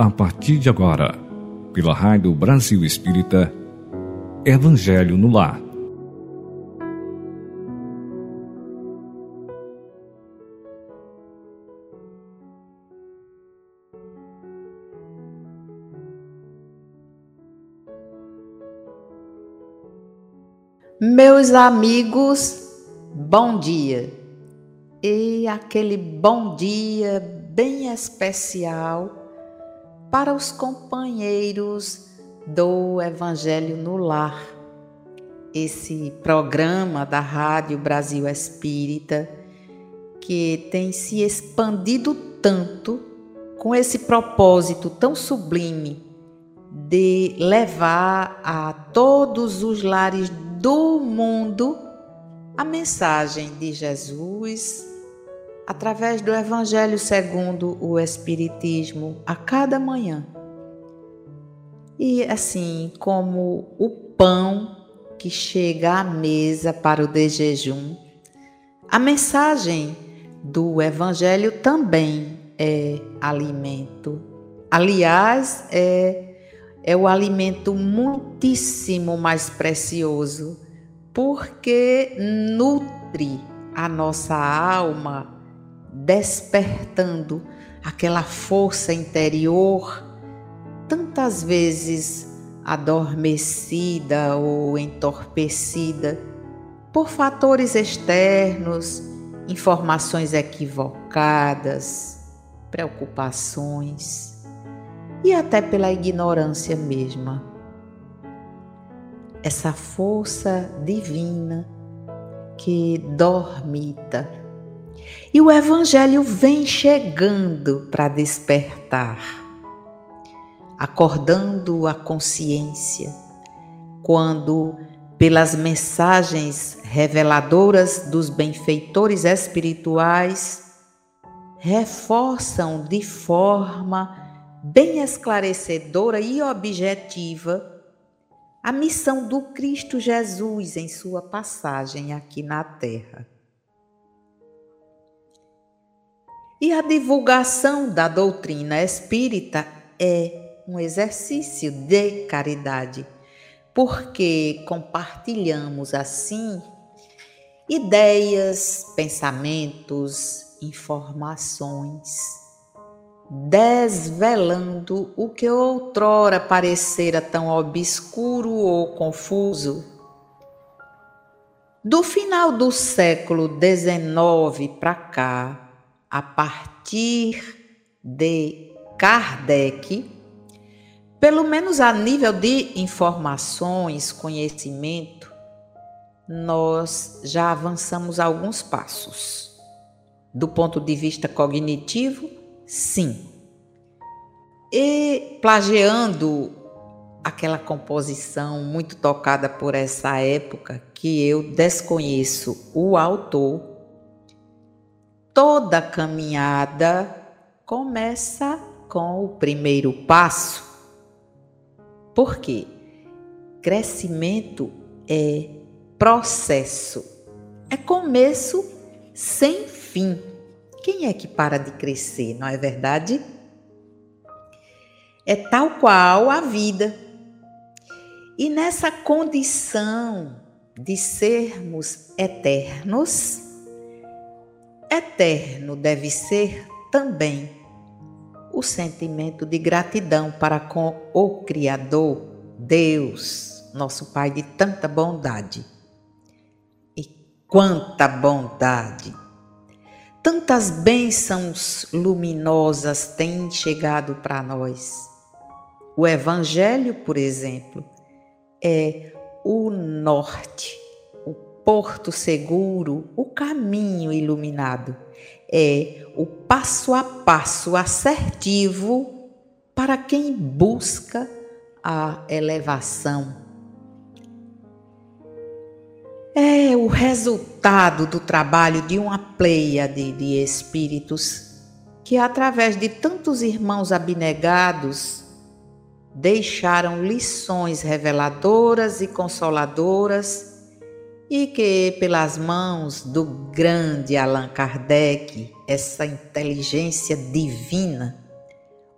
a partir de agora, pela Rádio Brasil Espírita, Evangelho no Lar. Meus amigos, bom dia. E aquele bom dia bem especial para os companheiros do Evangelho no Lar. Esse programa da Rádio Brasil Espírita que tem se expandido tanto com esse propósito tão sublime de levar a todos os lares do mundo a mensagem de Jesus através do Evangelho segundo o Espiritismo a cada manhã. E assim como o pão que chega à mesa para o desjejum, a mensagem do Evangelho também é alimento. Aliás, é é o alimento muitíssimo mais precioso, porque nutre a nossa alma, despertando aquela força interior, tantas vezes adormecida ou entorpecida por fatores externos, informações equivocadas, preocupações e até pela ignorância mesma. Essa força divina que dormita. E o Evangelho vem chegando para despertar, acordando a consciência, quando, pelas mensagens reveladoras dos benfeitores espirituais, reforçam de forma bem esclarecedora e objetiva a missão do Cristo Jesus em sua passagem aqui na Terra. E a divulgação da doutrina espírita é um exercício de caridade, porque compartilhamos assim ideias, pensamentos, informações desvelando o que outrora parecera tão obscuro ou confuso. Do final do século XIX para cá, a partir de Kardec, pelo menos a nível de informações, conhecimento, nós já avançamos alguns passos. Do ponto de vista cognitivo, Sim. E plagiando aquela composição muito tocada por essa época, que eu desconheço o autor, toda caminhada começa com o primeiro passo. Por quê? Crescimento é processo, é começo sem fim. Quem é que para de crescer, não é verdade? É tal qual a vida. E nessa condição de sermos eternos, eterno deve ser também o sentimento de gratidão para com o Criador, Deus, nosso Pai de tanta bondade. E quanta bondade! Tantas bênçãos luminosas têm chegado para nós. O Evangelho, por exemplo, é o norte, porto seguro, o caminho iluminado. É o passo a passo assertivo para quem busca a elevação é o resultado do trabalho de uma pleia de, de espíritos que, através de tantos irmãos abnegados, deixaram lições reveladoras e consoladoras e que, pelas mãos do grande Allan Kardec, essa inteligência divina,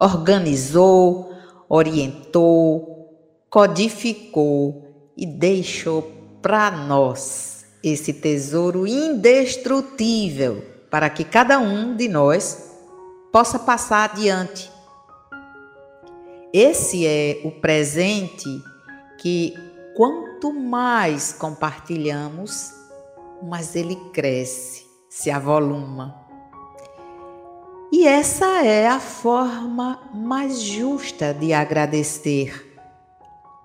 organizou, orientou, codificou e deixou para nós esse tesouro indestrutível para que cada um de nós possa passar adiante. Esse é o presente que quanto mais compartilhamos, mais ele cresce, se avoluma. E essa é a forma mais justa de agradecer,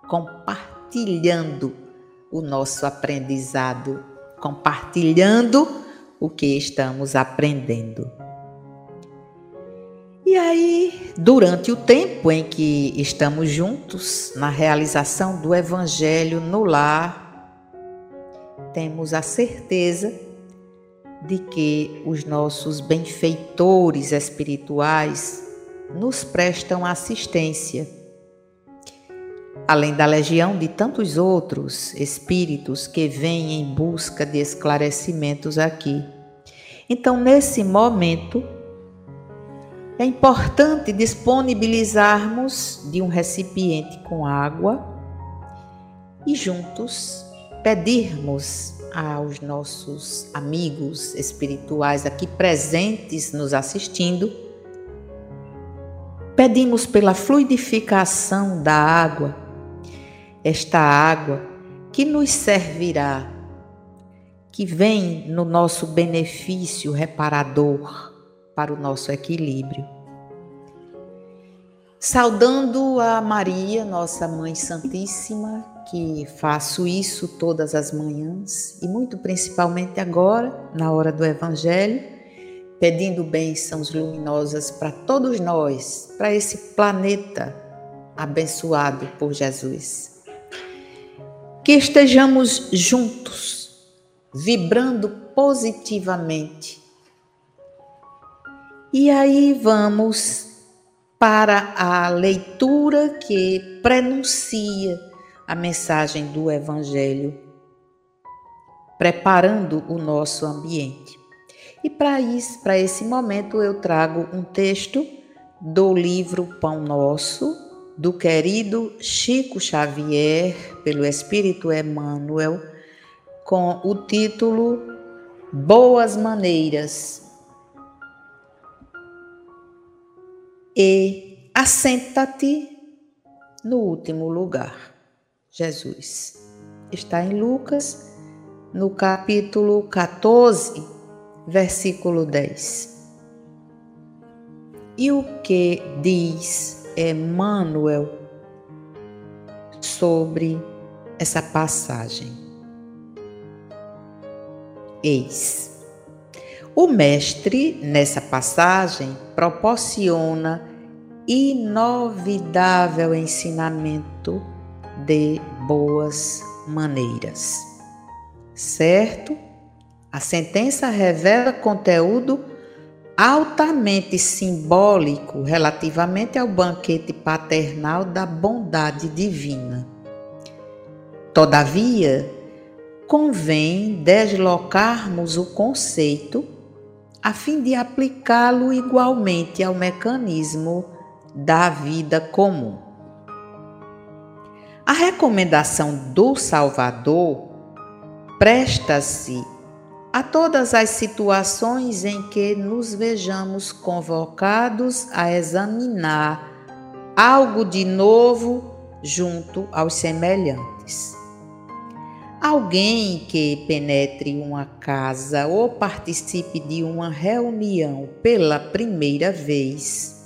compartilhando o nosso aprendizado, compartilhando o que estamos aprendendo. E aí, durante o tempo em que estamos juntos na realização do Evangelho no lar, temos a certeza de que os nossos benfeitores espirituais nos prestam assistência, além da legião de tantos outros espíritos que vêm em busca de esclarecimentos aqui. Então, nesse momento, é importante disponibilizarmos de um recipiente com água e juntos pedirmos aos nossos amigos espirituais aqui presentes nos assistindo, pedimos pela fluidificação da água, esta água que nos servirá, que vem no nosso benefício reparador para o nosso equilíbrio. Saudando a Maria, nossa Mãe Santíssima, que faço isso todas as manhãs e muito principalmente agora, na hora do Evangelho, pedindo bênçãos luminosas para todos nós, para esse planeta abençoado por Jesus. Que estejamos juntos, vibrando positivamente e aí vamos para a leitura que prenuncia a mensagem do Evangelho, preparando o nosso ambiente. E para isso, para esse momento, eu trago um texto do livro Pão Nosso, do querido Chico Xavier, pelo Espírito Emmanuel, com o título Boas Maneiras e assenta-te no último lugar. Jesus. Está em Lucas, no capítulo 14, versículo 10. E o que diz Emmanuel sobre essa passagem? Eis. O mestre, nessa passagem, proporciona inovidável ensinamento de boas maneiras. Certo? A sentença revela conteúdo altamente simbólico relativamente ao banquete paternal da bondade divina. Todavia, convém deslocarmos o conceito a fim de aplicá-lo igualmente ao mecanismo da vida comum. A recomendação do Salvador presta-se a todas as situações em que nos vejamos convocados a examinar algo de novo junto aos semelhantes. Alguém que penetre uma casa ou participe de uma reunião pela primeira vez,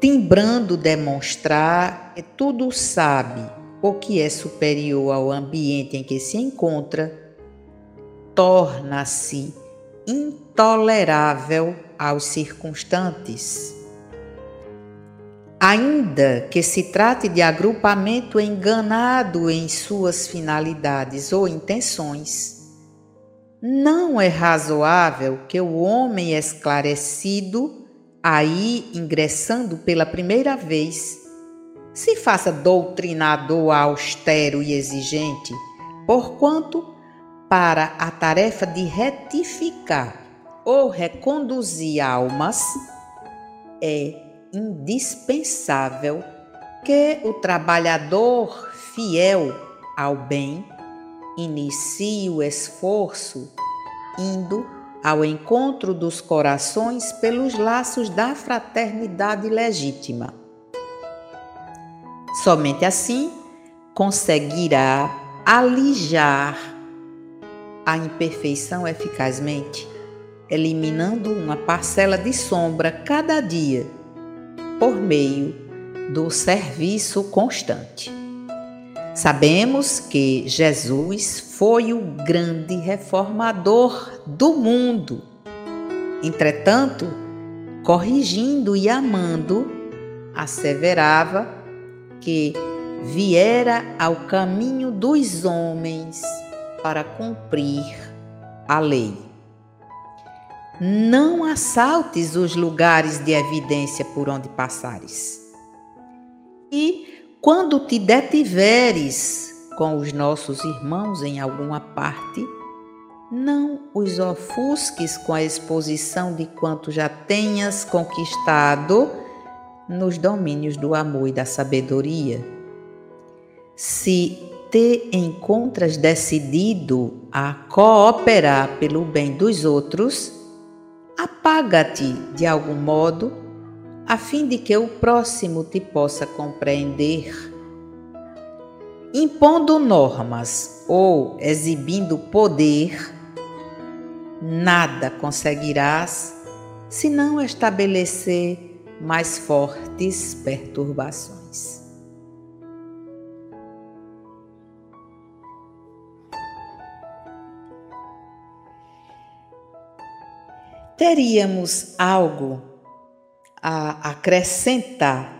timbrando demonstrar que tudo sabe ou que é superior ao ambiente em que se encontra, torna-se intolerável aos circunstantes. Ainda que se trate de agrupamento enganado em suas finalidades ou intenções, não é razoável que o homem esclarecido, aí ingressando pela primeira vez, se faça doutrinador austero e exigente, porquanto, para a tarefa de retificar ou reconduzir almas, é indispensável que o trabalhador fiel ao bem inicie o esforço indo ao encontro dos corações pelos laços da fraternidade legítima. Somente assim conseguirá alijar a imperfeição eficazmente, eliminando uma parcela de sombra cada dia por meio do serviço constante. Sabemos que Jesus foi o grande reformador do mundo. Entretanto, corrigindo e amando, asseverava que viera ao caminho dos homens para cumprir a lei. Não assaltes os lugares de evidência por onde passares. E quando te detiveres com os nossos irmãos em alguma parte, não os ofusques com a exposição de quanto já tenhas conquistado nos domínios do amor e da sabedoria. Se te encontras decidido a cooperar pelo bem dos outros, apaga-te de algum modo a fim de que o próximo te possa compreender. Impondo normas ou exibindo poder, nada conseguirás se não estabelecer mais fortes perturbações. Teríamos algo a acrescentar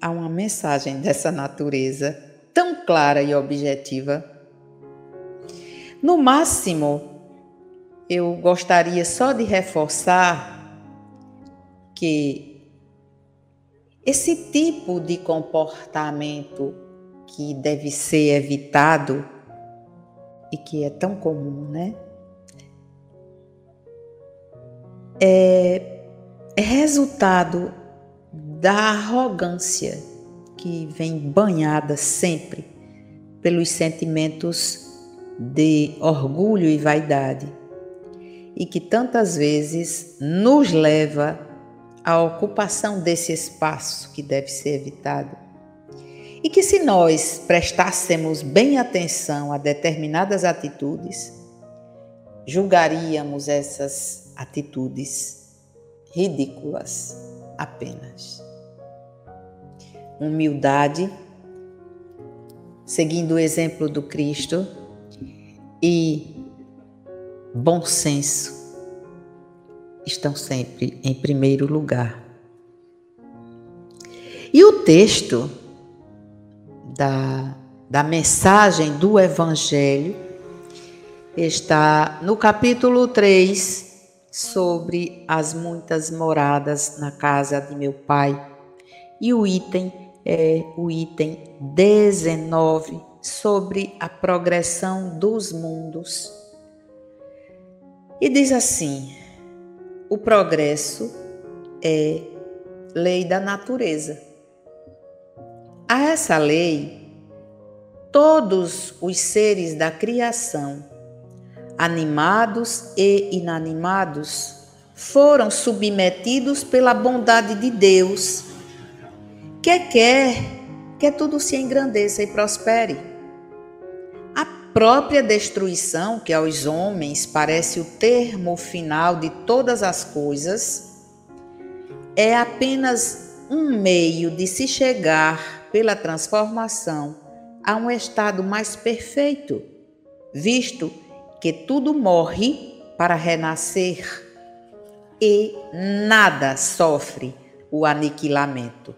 a uma mensagem dessa natureza tão clara e objetiva. No máximo, eu gostaria só de reforçar que esse tipo de comportamento que deve ser evitado e que é tão comum, né? É é resultado da arrogância que vem banhada sempre pelos sentimentos de orgulho e vaidade e que tantas vezes nos leva à ocupação desse espaço que deve ser evitado. E que se nós prestássemos bem atenção a determinadas atitudes, julgaríamos essas atitudes ridículas apenas. Humildade, seguindo o exemplo do Cristo, e bom senso estão sempre em primeiro lugar. E o texto da, da mensagem do Evangelho está no capítulo 3, sobre as muitas moradas na casa de meu pai. E o item é o item 19 sobre a progressão dos mundos. E diz assim: o progresso é lei da natureza. A essa lei, todos os seres da criação animados e inanimados, foram submetidos pela bondade de Deus, que quer que tudo se engrandeça e prospere. A própria destruição, que aos homens parece o termo final de todas as coisas, é apenas um meio de se chegar pela transformação a um estado mais perfeito, visto que tudo morre para renascer e nada sofre o aniquilamento.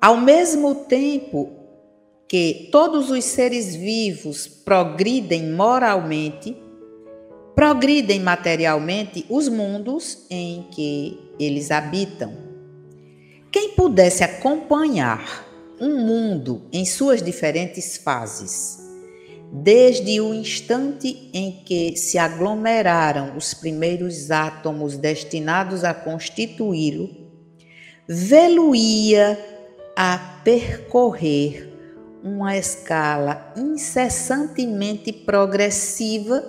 Ao mesmo tempo que todos os seres vivos progridem moralmente, progridem materialmente os mundos em que eles habitam. Quem pudesse acompanhar um mundo em suas diferentes fases, desde o instante em que se aglomeraram os primeiros átomos destinados a constituí-lo, vê-lo-ia a percorrer uma escala incessantemente progressiva,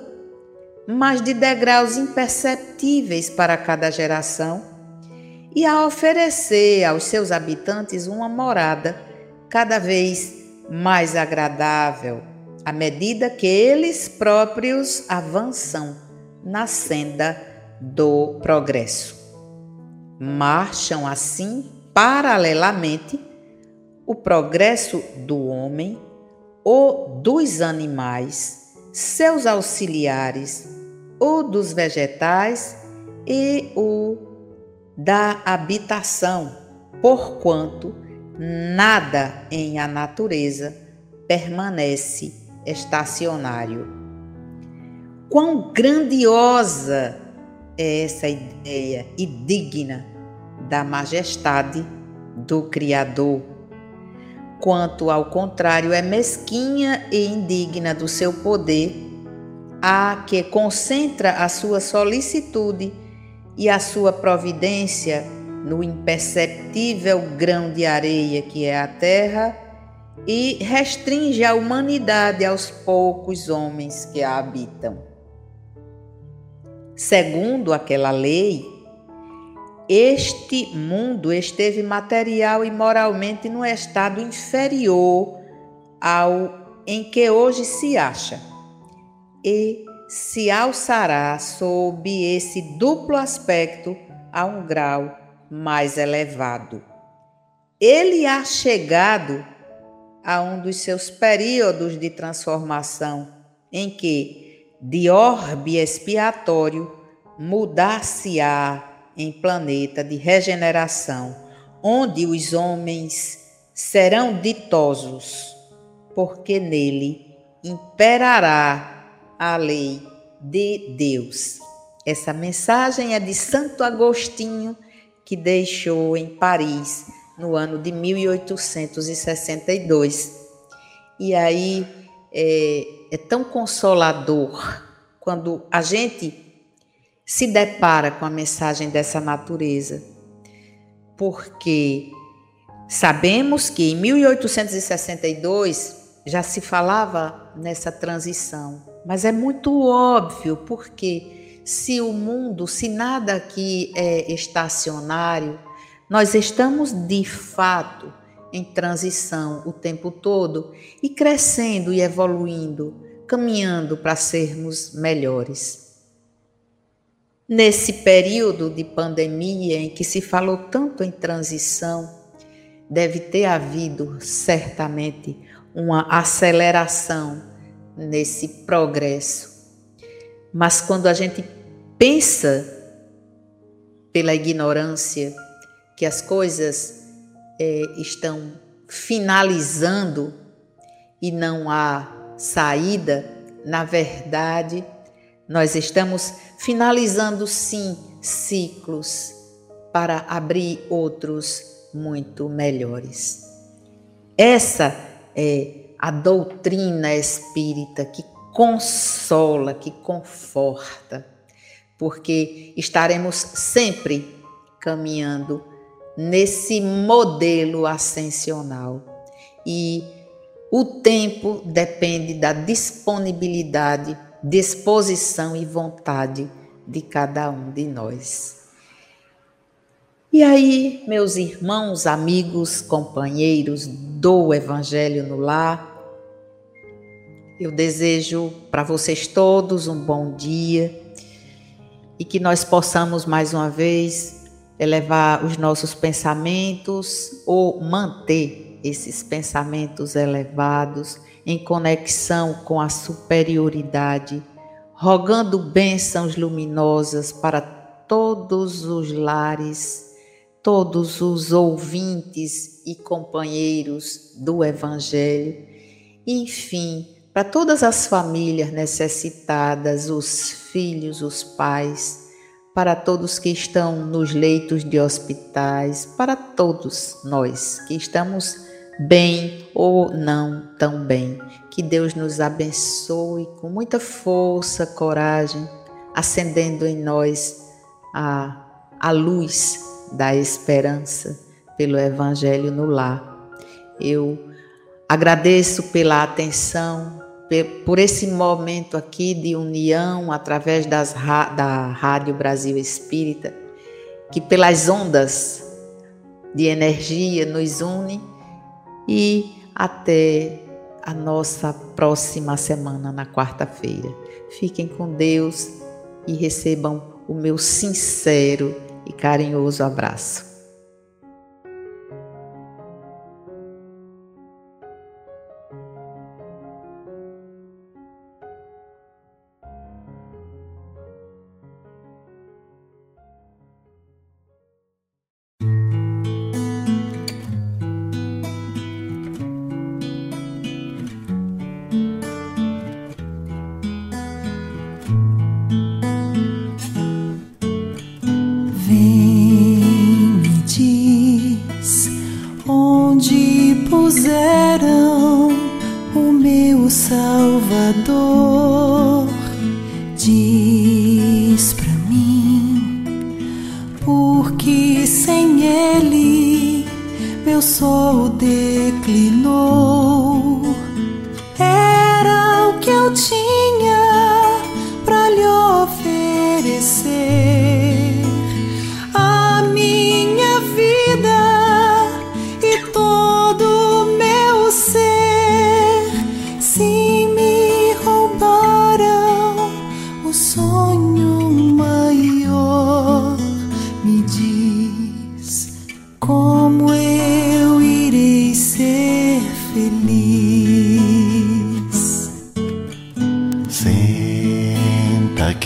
mas de degraus imperceptíveis para cada geração, e a oferecer aos seus habitantes uma morada cada vez mais agradável, à medida que eles próprios avançam na senda do progresso. Marcham assim paralelamente o progresso do homem ou dos animais, seus auxiliares, ou dos vegetais e o da habitação, porquanto nada em a natureza permanece estacionário. Quão grandiosa é essa ideia e digna da majestade do Criador quanto ao contrário é mesquinha e indigna do seu poder, a que concentra a sua solicitude e a sua providência no imperceptível grão de areia que é a terra e restringe a humanidade aos poucos homens que a habitam. Segundo aquela lei, este mundo esteve material e moralmente no estado inferior ao em que hoje se acha e se alçará sob esse duplo aspecto a um grau mais elevado. Ele há chegado a um dos seus períodos de transformação em que, de orbe expiatório, mudar-se-á em planeta de regeneração, onde os homens serão ditosos, porque nele imperará a lei de Deus. Essa mensagem é de Santo Agostinho, que deixou em Paris no ano de 1862. E aí é, é tão consolador quando a gente se depara com a mensagem dessa natureza, porque sabemos que em 1862 já se falava nessa transição, mas é muito óbvio porque se o mundo, se nada aqui é estacionário, nós estamos de fato em transição o tempo todo e crescendo e evoluindo, caminhando para sermos melhores. Nesse período de pandemia em que se falou tanto em transição, deve ter havido certamente uma aceleração nesse progresso. Mas quando a gente pensa pela ignorância que as coisas é, estão finalizando e não há saída, na verdade, nós estamos finalizando, sim, ciclos para abrir outros muito melhores. Essa é a doutrina espírita que consola, que conforta, porque estaremos sempre caminhando nesse modelo ascensional e o tempo depende da disponibilidade disposição e vontade de cada um de nós. E aí, meus irmãos, amigos, companheiros do Evangelho no Lar, eu desejo para vocês todos um bom dia e que nós possamos mais uma vez elevar os nossos pensamentos ou manter esses pensamentos elevados em conexão com a superioridade, rogando bênçãos luminosas para todos os lares, todos os ouvintes e companheiros do Evangelho, enfim, para todas as famílias necessitadas, os filhos, os pais, para todos que estão nos leitos de hospitais, para todos nós que estamos bem ou não tão bem. Que Deus nos abençoe com muita força, coragem, acendendo em nós a, a luz da esperança pelo Evangelho no lar. Eu agradeço pela atenção, por esse momento aqui de união através das, da Rádio Brasil Espírita, que pelas ondas de energia nos une e até a nossa próxima semana, na quarta-feira. Fiquem com Deus e recebam o meu sincero e carinhoso abraço. fizeram o meu Salvador.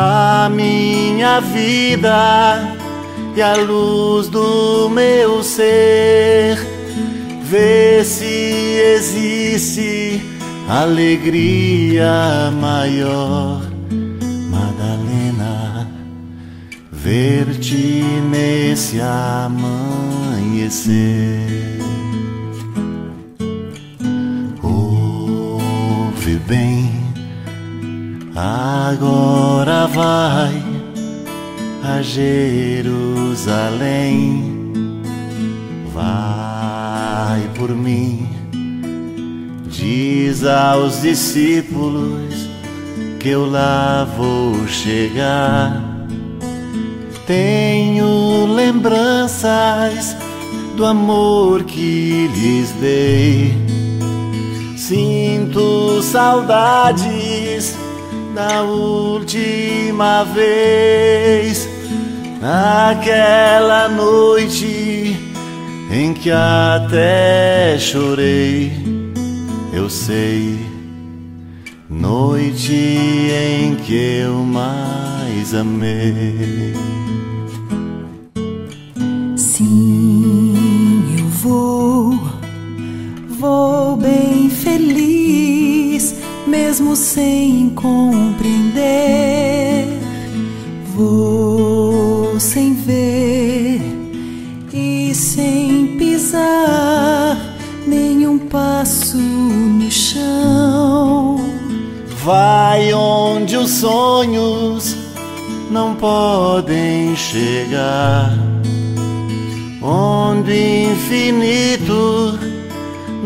A minha vida e a luz do meu ser. Vê se existe alegria maior ver-te nesse amanhecer. Vai a Jerusalém. Vai por mim, diz aos discípulos que eu lá vou chegar tenho lembranças do amor que lhes dei. Sinto saudades da última vez, naquela noite em que até chorei. Eu sei, noite em que eu mais amei. Mesmo sem compreender. Vou sem ver e sem pisar nenhum passo no chão. Vai onde os sonhos não podem chegar onde infinito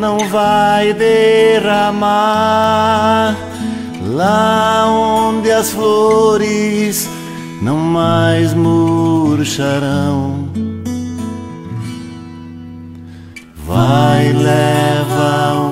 não vai derramar, lá onde as flores não mais murcharão. Vai, leva